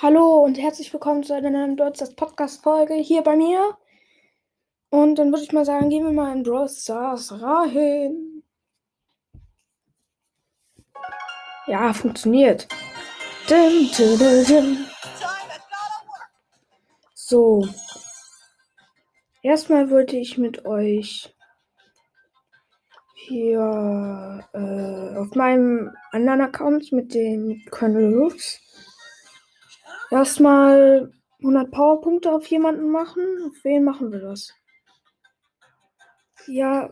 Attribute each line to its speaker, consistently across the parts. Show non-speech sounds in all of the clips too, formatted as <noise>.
Speaker 1: Hallo und herzlich willkommen zu einer neuen Broadcast Podcast Folge hier bei mir. Und dann würde ich mal sagen, gehen wir mal in Brawl Stars rein. Ja, funktioniert. Dim, dim, dim. So. Erstmal wollte ich mit euch hier äh, auf meinem anderen Account mit dem Colonel Roofs erstmal 100 Powerpunkte auf jemanden machen. Auf wen machen wir das? Ja.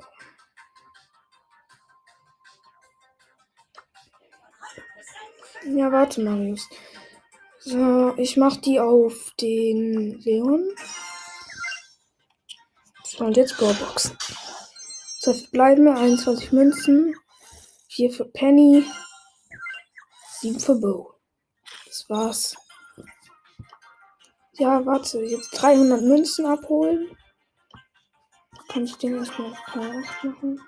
Speaker 1: Ja, warte, Marius. So, ich mach die auf den Leon. So, und jetzt Brawlboxen. So, bleiben wir 21 Münzen. 4 für Penny. 7 für Bo. Das war's. Ja, warte, jetzt 300 Münzen abholen. Kann ich den erstmal auf K8 machen?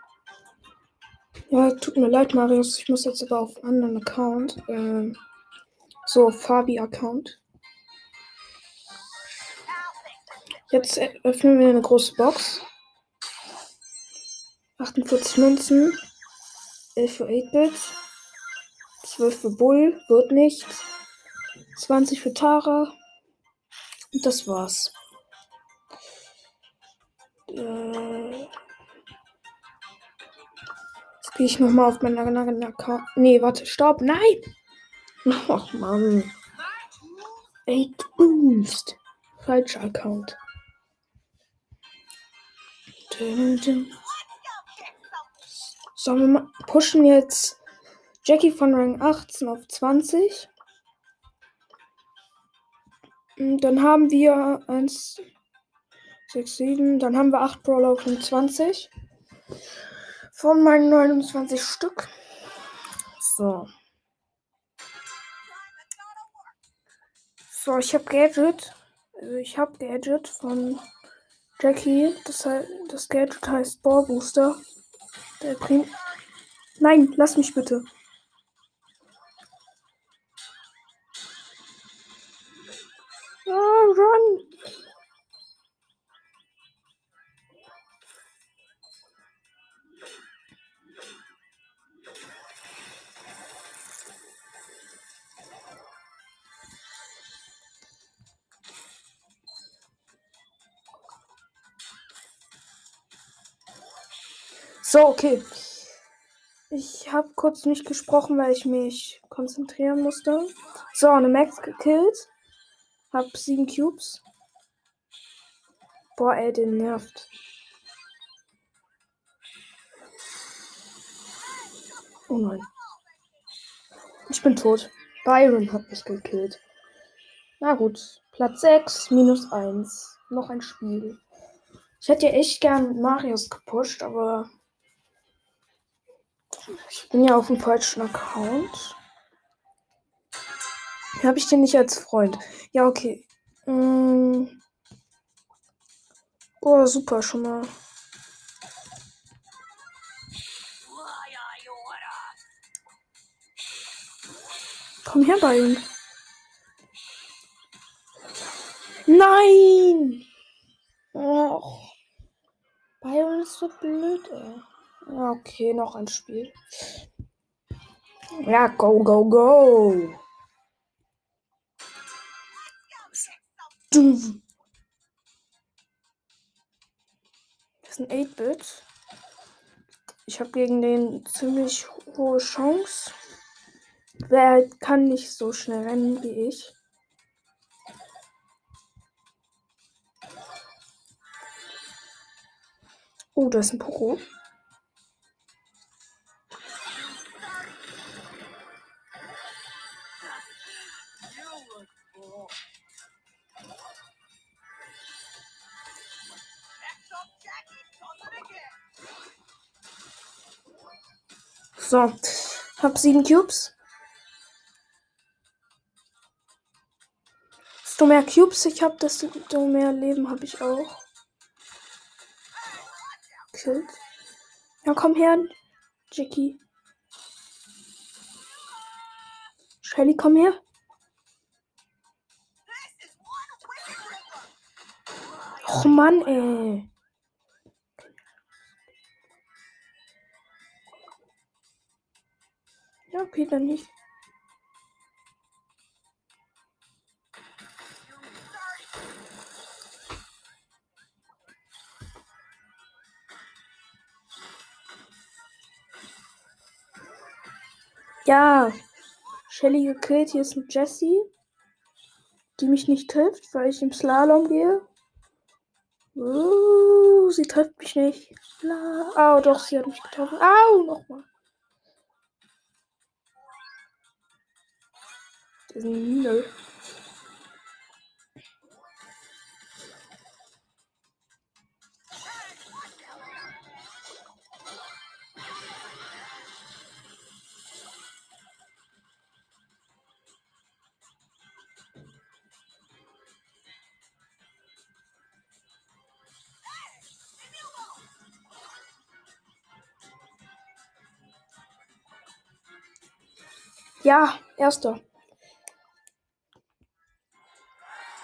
Speaker 1: Ja, tut mir leid, Marius. Ich muss jetzt aber auf einen anderen Account. Ähm, so, Fabi-Account. Jetzt öffnen wir eine große Box. 48 Münzen. 11 für 8-Bit. 12 für Bull. Wird nichts. 20 für Tara. Und das war's. Äh, jetzt gehe ich nochmal auf meinen anderen Account. Nee, warte, stopp. Nein! <laughs> Ach, Mann. 8 Boost. Falscher Account. So, wir pushen jetzt Jackie von Rang 18 auf 20. Und dann haben wir 1, 6, 7. Dann haben wir 8 Brawler auf 20. Von meinen 29 Stück. So. So, ich habe Gadget. Also ich habe Gadget von Jackie. Das, das Gadget heißt Ball Booster. Der bringt. Nein, lass mich bitte. Run! So, okay. Ich habe kurz nicht gesprochen, weil ich mich konzentrieren musste. So, eine Max gekillt. Hab sieben Cubes. Boah, ey, den nervt. Oh nein. Ich bin tot. Byron hat mich gekillt. Na gut. Platz 6, minus 1. Noch ein Spiel. Ich hätte ja echt gern Marius gepusht, aber ich bin ja auf dem falschen Account. Habe ich den nicht als Freund? Ja, okay. Mm. Oh, super, schon mal. Komm her, Bayern. Nein! Och. Bayern ist so blöd, ey. Okay, noch ein Spiel. Ja, go, go, go. Das ist ein 8-Bit. Ich habe gegen den ziemlich hohe Chance. Wer kann nicht so schnell rennen wie ich. Oh, da ist ein Poro. So. Hab sieben Cubes. Desto mehr Cubes ich habe, desto mehr Leben habe ich auch. Kill. Ja, komm her, Jackie. Shelly, komm her. Och Mann, ey. Dann nicht. Ja, Shelly gekillt. Hier ist ein Jessie, die mich nicht trifft, weil ich im Slalom gehe. Uh, sie trifft mich nicht. Au, oh, doch, sie hat mich getroffen. Au, nochmal. Ist ein Mine. Ja, erster.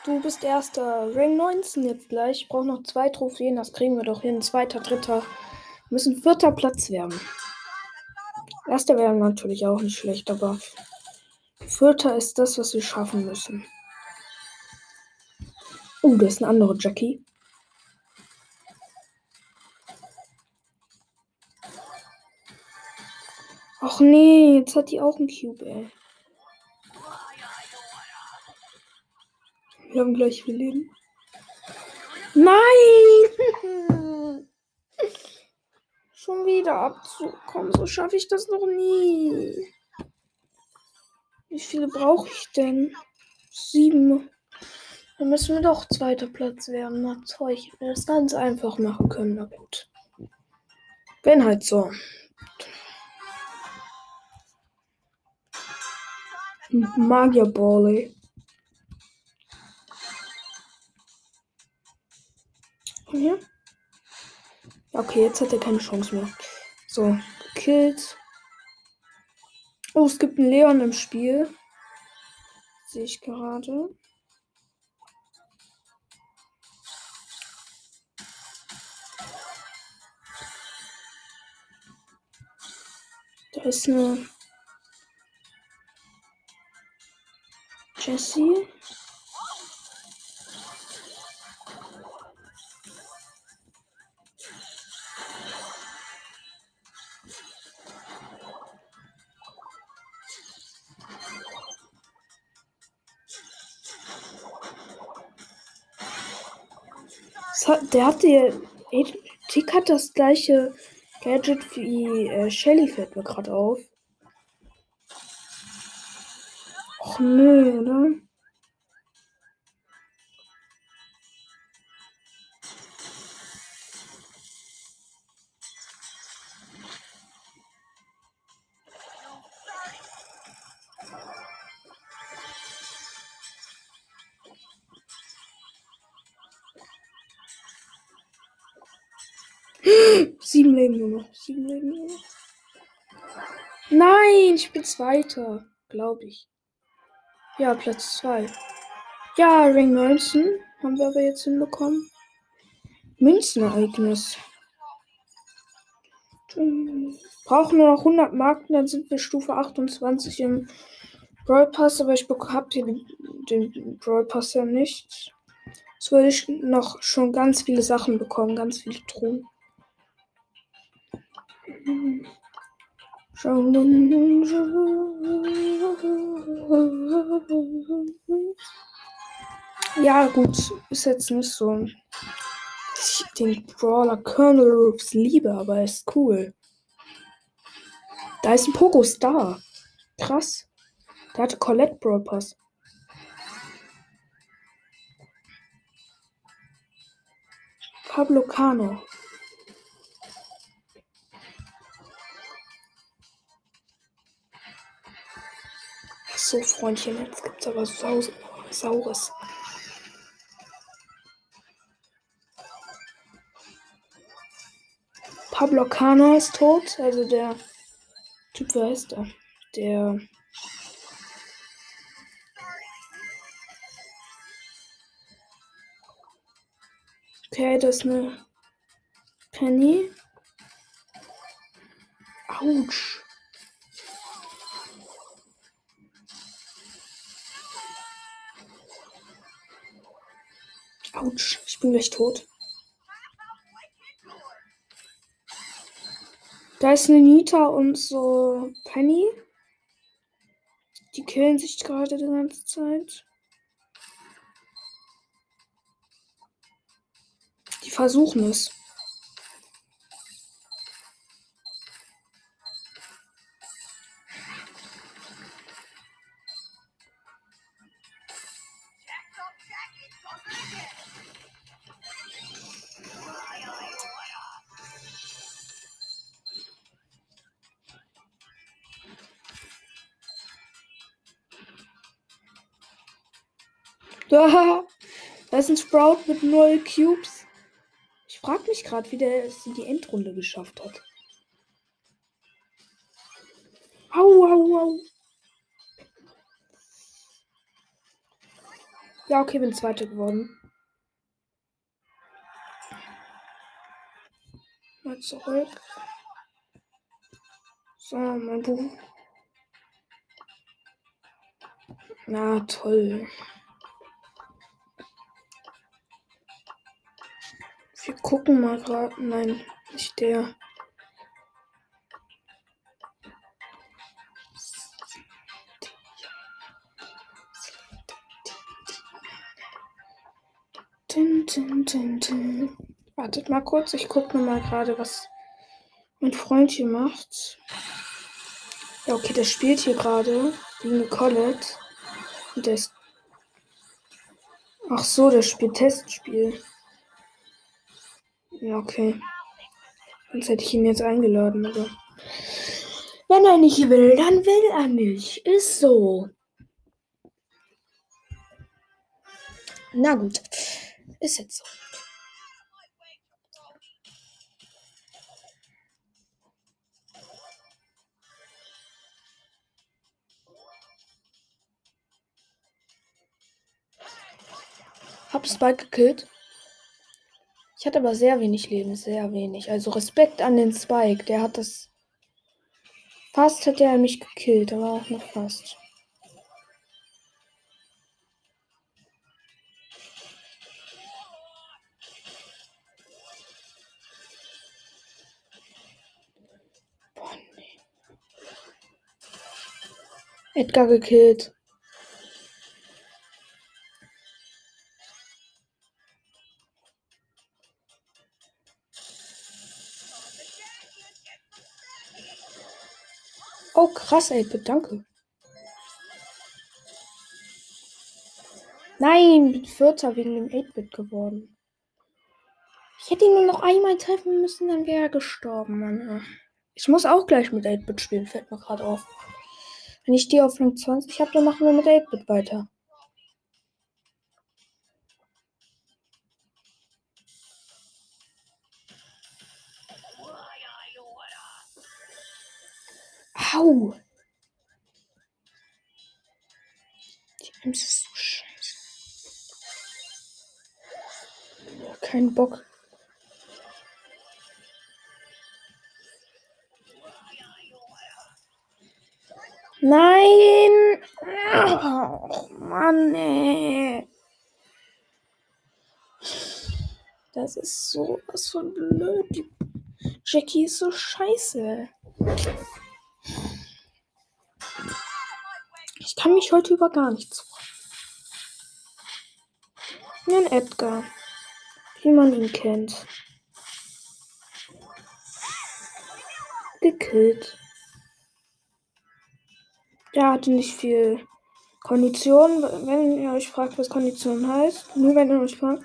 Speaker 1: Du bist erster. Ring 19 jetzt gleich. Ich brauche noch zwei Trophäen. Das kriegen wir doch hin. Zweiter, dritter. Wir müssen vierter Platz werden. Erster wäre natürlich auch nicht schlecht, aber vierter ist das, was wir schaffen müssen. Oh, uh, da ist eine andere Jackie. Ach nee, jetzt hat die auch einen Cube, ey. Wir haben gleich viel Leben. Nein! <laughs> Schon wieder abzukommen. So schaffe ich das noch nie. Wie viele brauche ich denn? Sieben. Dann müssen wir doch zweiter Platz werden. Na toll, ich hätte das ganz einfach machen können. Na gut. Wenn halt so. Magierball, ey. Hier. Okay, jetzt hat er keine Chance mehr. So, gekillt. Oh, es gibt einen Leon im Spiel. Sehe ich gerade. Da ist eine Jessie. Der hatte Tick hat das gleiche Gadget wie äh, Shelly, fällt mir gerade auf. Och nö, oder? Leben nur noch. Sieben Leben nur noch. Nein, ich bin Zweiter, glaube ich. Ja, Platz 2. Ja, Ring 19 haben wir aber jetzt hinbekommen. Münzenereignis. Brauchen nur noch 100 Marken, dann sind wir Stufe 28 im Brawl Pass, aber ich habe den, den Brawl Pass ja nicht. Jetzt würde ich noch schon ganz viele Sachen bekommen, ganz viele Truhen. Ja, gut, ist jetzt nicht so. Ich den Brawler Colonel Rooks liebe, aber er ist cool. Da ist ein Pogo Star. Krass. Der hatte Colette Brawl Pass. Pablo Cano. So, Freundchen, jetzt gibt's aber Saus Saures. Pablo Cano ist tot, also der Typ, wer heißt der? Der Okay, das ist eine Penny. Autsch. Autsch, ich bin gleich tot. Da ist eine Nita und so Penny. Die killen sich gerade die ganze Zeit. Die versuchen es. <laughs> Da ist ein Sprout mit null Cubes. Ich frage mich gerade, wie der es in die Endrunde geschafft hat. Au, au, au. Ja, okay, bin Zweiter geworden. Mal zurück. So, mein Buch. Na, toll. Wir gucken mal gerade. Nein, nicht der. Tin, tin, tin. Wartet mal kurz, ich gucke mal gerade, was mein Freund hier macht. Ja, okay, der spielt hier gerade gegen Colette. Und der ist. Ach so, der spielt Testspiel. Ja, okay. Sonst hätte ich ihn jetzt eingeladen, aber. Wenn er nicht will, dann will er nicht. Ist so. Na gut. Ist jetzt so. Hab Spike gekillt. Ich hatte aber sehr wenig Leben, sehr wenig. Also Respekt an den Spike. Der hat das. Fast hätte er mich gekillt, aber auch noch fast. Edgar gekillt. Oh, krass, 8-Bit, danke. Nein, bin Vierter wegen dem 8-Bit geworden. Ich hätte ihn nur noch einmal treffen müssen, dann wäre er gestorben, Mann. Ich muss auch gleich mit 8-Bit spielen, fällt mir gerade auf. Wenn ich die auf Rang 20 habe, dann machen wir mit 8-Bit weiter. Au! Die Ems ist so scheiße. Kein Bock. Nein! Oh, Mann, ey. Das ist so was von blöd. Jackie ist so scheiße. Ich kann mich heute über gar nichts freuen. Ein Edgar. Wie man ihn kennt. Gekillt. Der hatte nicht viel Kondition. Wenn ihr euch fragt, was Kondition heißt, nur wenn ihr euch fragt,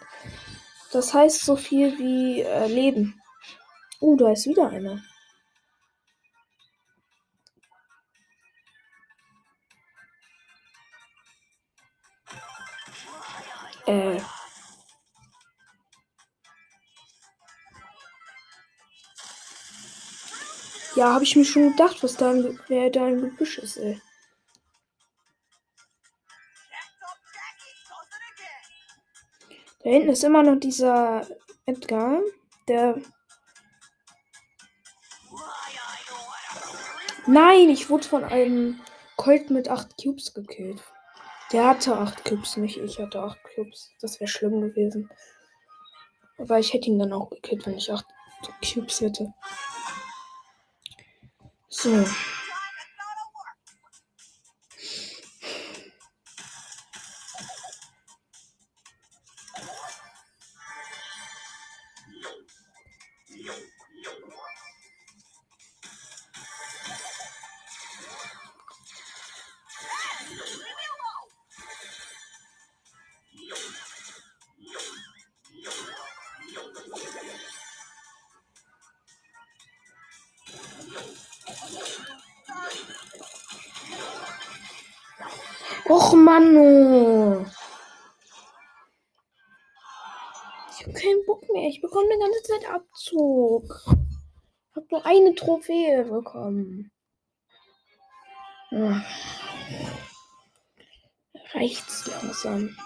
Speaker 1: das heißt so viel wie äh, Leben. Uh, da ist wieder einer. Ja, habe ich mir schon gedacht, was da, wer da im Gebüsch ist, ey. Da hinten ist immer noch dieser Edgar, der. Nein, ich wurde von einem Colt mit 8 Cubes gekillt. Der hatte 8 Cubes, nicht ich hatte 8 Cubes. Das wäre schlimm gewesen. Aber ich hätte ihn dann auch gekillt, wenn ich 8 Cubes hätte. So. Och, Mann. Ich habe keinen Bock mehr. Ich bekomme die ganze Zeit Abzug. Ich habe nur eine Trophäe bekommen. Ach. Reicht's langsam.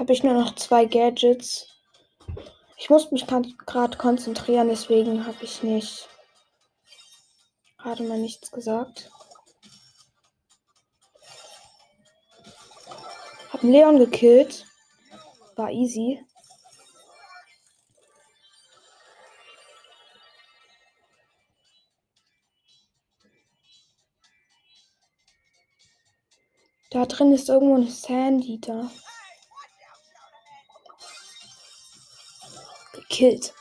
Speaker 1: Habe ich nur noch zwei Gadgets. Ich muss mich gerade konzentrieren, deswegen habe ich nicht gerade mal nichts gesagt. Hab Leon gekillt. War easy. Da drin ist irgendwo ein Sandeater. Gekillt.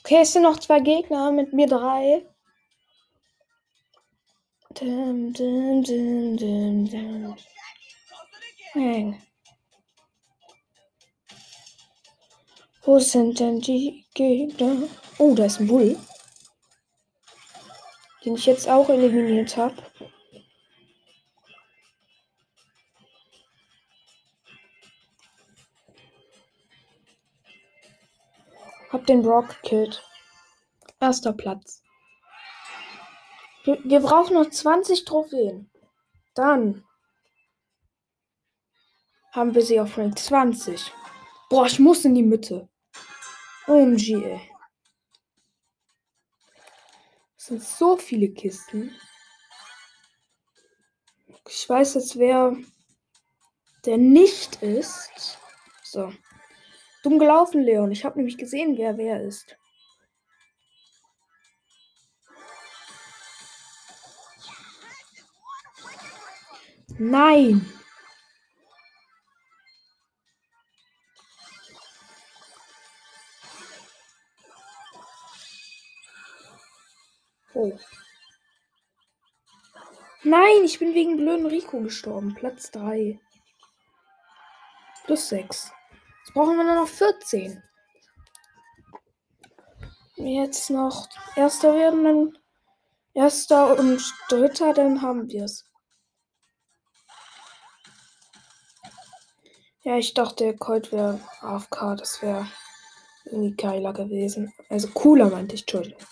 Speaker 1: Okay, es sind noch zwei Gegner mit mir drei. Dim, dim, dim, dim, dim. Bang. Wo sind denn die Gegner? Oh, da ist ein Bull. Den ich jetzt auch eliminiert habe. Hab den Brock gekillt. Erster Platz. Wir, wir brauchen noch 20 Trophäen. Dann haben wir sie auf Rank 20. Boah, ich muss in die Mitte. OMG, ey. Es sind so viele Kisten. Ich weiß jetzt, wer der nicht ist. So. Dumm gelaufen, Leon. Ich habe nämlich gesehen, wer wer ist. Nein. Oh. Nein, ich bin wegen blöden Rico gestorben. Platz 3. Plus 6. Jetzt brauchen wir nur noch 14. Jetzt noch Erster werden, dann Erster und Dritter, dann haben wir es. Ja, ich dachte, Colt wäre AFK. Das wäre irgendwie geiler gewesen. Also cooler, meinte ich. Entschuldigung.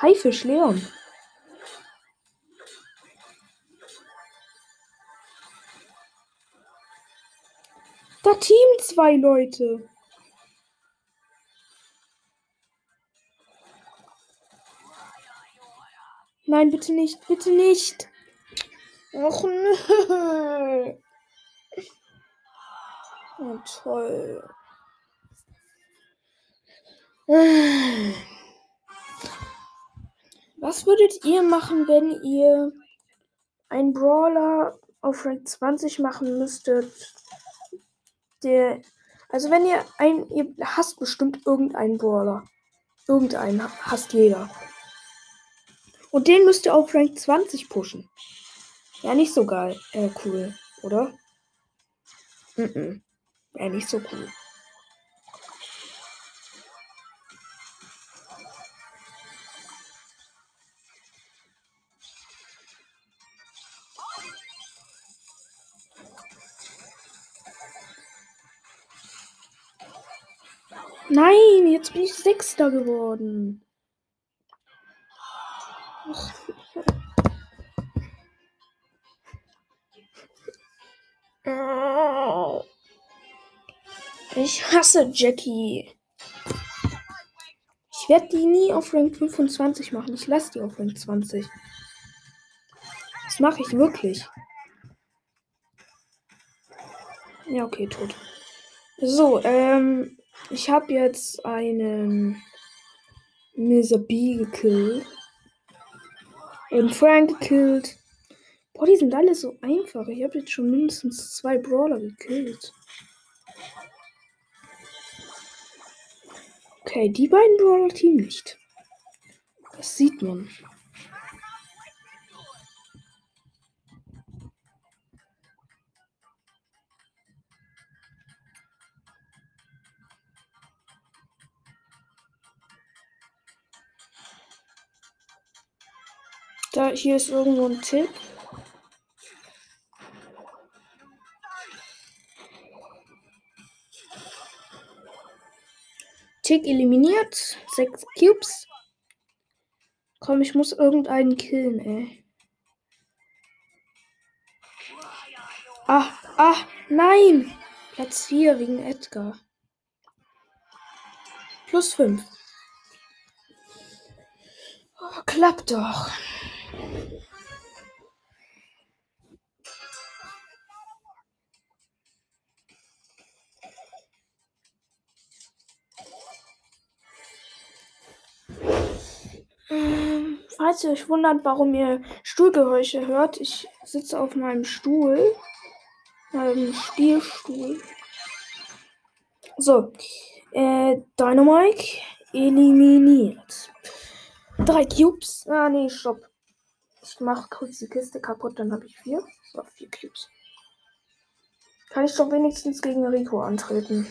Speaker 1: Haifisch, Leon. Zwei Leute. Nein, bitte nicht, bitte nicht. Och nö. <laughs> Oh, toll. Was würdet ihr machen, wenn ihr einen Brawler auf Rank 20 machen müsstet der. Also wenn ihr ein. Ihr hasst bestimmt irgendeinen Brawler. Irgendeinen hasst jeder. Und den müsst ihr auf Rank 20 pushen. Ja, nicht so geil. Äh, cool, oder? Mhm. -mm. Ja, nicht so cool. Nein, jetzt bin ich Sechster geworden. Ich hasse Jackie. Ich werde die nie auf Rank 25 machen. Ich lasse die auf Rank 20. Das mache ich wirklich. Ja, okay, tot. So, ähm, ich habe jetzt einen Mr. B gekillt. Und Frank gekillt. Boah, die sind alle so einfach. Ich habe jetzt schon mindestens zwei Brawler gekillt. Okay, die beiden Brawler-Team nicht. Das sieht man. Da, hier ist irgendwo ein Tipp. Tick eliminiert. Sechs Cubes. Komm, ich muss irgendeinen killen, ey. Ah, ah, nein! Platz 4 wegen Edgar. Plus 5. Oh, klappt doch. Ähm, falls ihr euch wundert, warum ihr Stuhlgeräusche hört, ich sitze auf meinem Stuhl, meinem Spielstuhl. So, äh, Dynamite eliminiert. Drei Cubes. Ah, nee, stopp. Ich mache kurz die Kiste kaputt, dann habe ich vier. So, vier Cubes. Kann ich doch wenigstens gegen Rico antreten.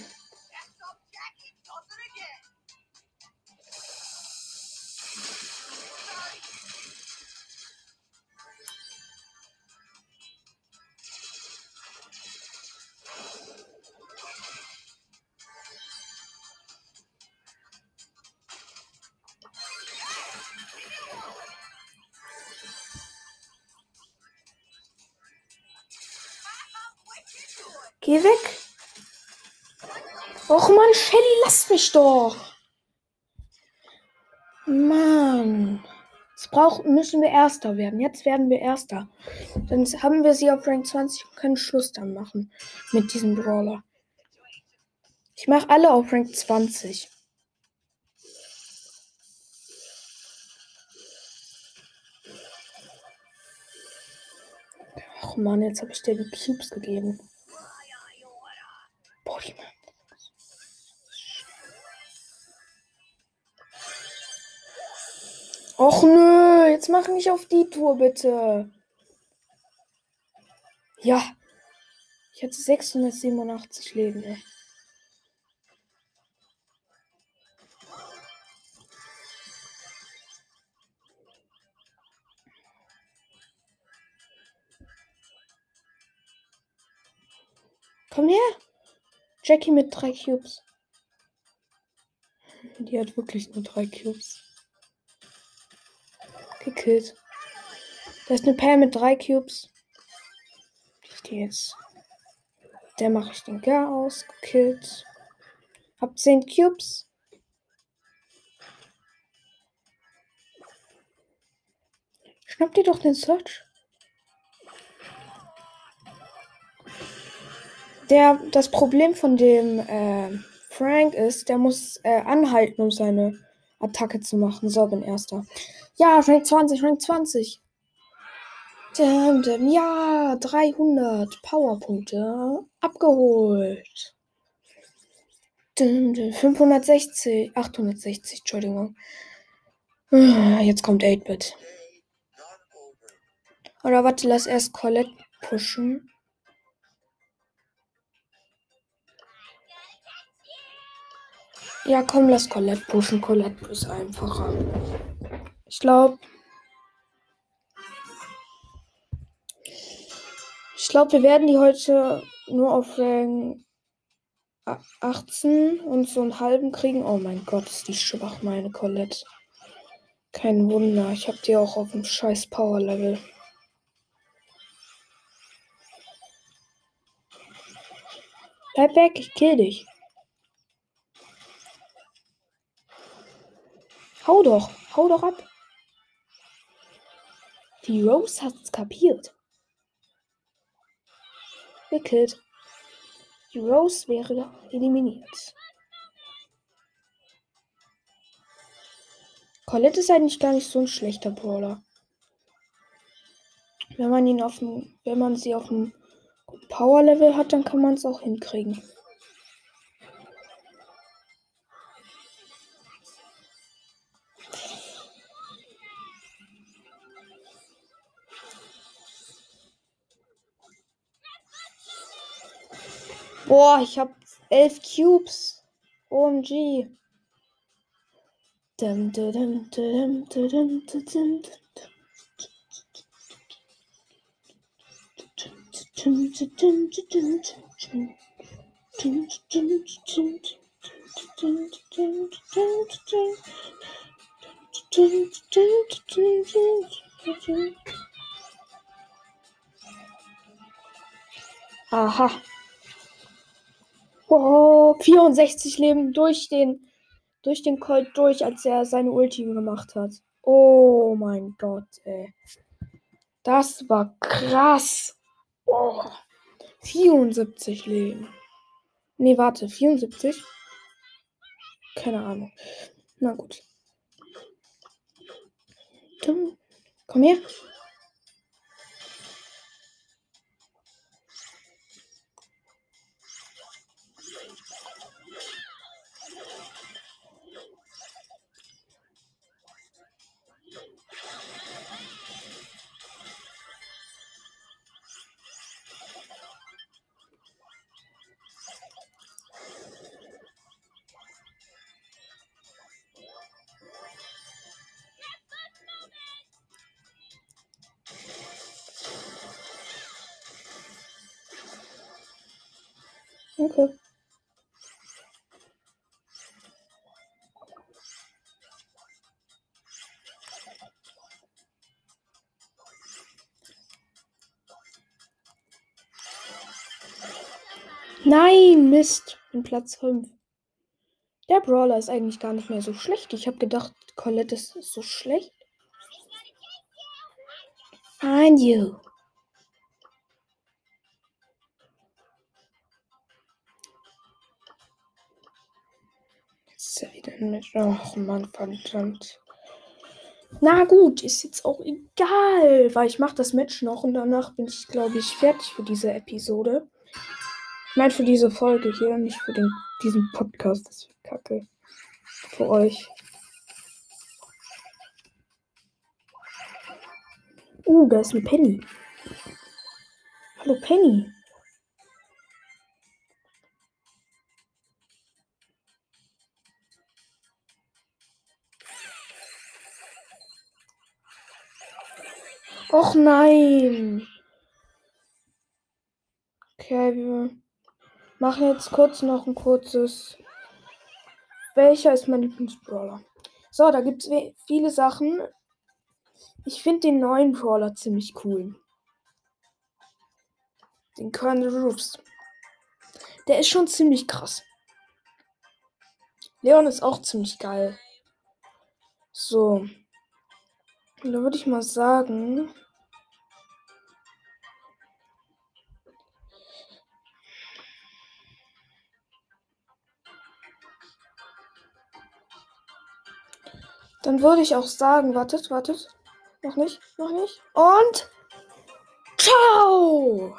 Speaker 1: Mich doch. Mann. Jetzt brauchen, müssen wir Erster werden. Jetzt werden wir Erster. Dann haben wir sie auf Rank 20 und können Schluss dann machen mit diesem Brawler. Ich mache alle auf Rank 20. Ach man, jetzt habe ich dir die Cubes gegeben. Och nö, jetzt mach mich auf die Tour bitte. Ja. Ich hatte 687 Leben, ey. Komm her. Jackie mit drei Cubes. Die hat wirklich nur drei Cubes gekillt. Da ist eine Pam mit drei Cubes. Ich gehe jetzt. Der mache ich den gar aus. Gekillt. Hab 10 Cubes. Schnapp dir doch den Search. Der, das Problem von dem äh, Frank ist, der muss äh, anhalten, um seine Attacke zu machen. So, bin erster. Ja, Rank 20, Rank 20. Däm, däm, ja, 300 Powerpunkte abgeholt. 560, 860, Entschuldigung. Ah, jetzt kommt 8-Bit. Oder warte, lass erst Colette pushen. Ja, komm, lass Colette pushen. Colette ist einfacher. Ich glaube. Ich glaube, wir werden die heute nur auf Rang 18 und so einen halben kriegen. Oh mein Gott, ist die schwach, meine Colette. Kein Wunder, ich habe die auch auf dem scheiß Power-Level. Bleib weg, ich kill dich. Hau doch, hau doch ab. Die Rose hat's kapiert. Gekillt. Die Rose wäre eliminiert. Colette ist eigentlich gar nicht so ein schlechter Brawler. Wenn man ihn auf dem, wenn man sie auf dem Power Level hat, dann kann man es auch hinkriegen. Boah, ich habe elf Cubes. OMG. Dum, dum, dum, Aha. Oh, 64 Leben durch den durch den Colt durch, als er seine Ulti gemacht hat. Oh mein Gott, ey. Das war krass. Oh. 74 Leben. Nee, warte, 74? Keine Ahnung. Na gut. Komm her. Okay. Nein, Mist. In Platz 5. Der Brawler ist eigentlich gar nicht mehr so schlecht. Ich habe gedacht, Colette ist so schlecht. Find you. Mit. Ach Mann, verdammt. Na gut, ist jetzt auch egal, weil ich mache das Match noch und danach bin ich, glaube ich, fertig für diese Episode. Ich meine für diese Folge hier, nicht für den, diesen Podcast. Das ist kacke. Für euch. Uh, da ist eine Penny. Hallo Penny. Och nein. Okay, wir machen jetzt kurz noch ein kurzes. Welcher ist mein Lieblingsbrawler? So, da gibt es viele Sachen. Ich finde den neuen Brawler ziemlich cool. Den Colonel Roofs. Der ist schon ziemlich krass. Leon ist auch ziemlich geil. So. Da würde ich mal sagen. Dann würde ich auch sagen, wartet, wartet. Noch nicht, noch nicht. Und ciao!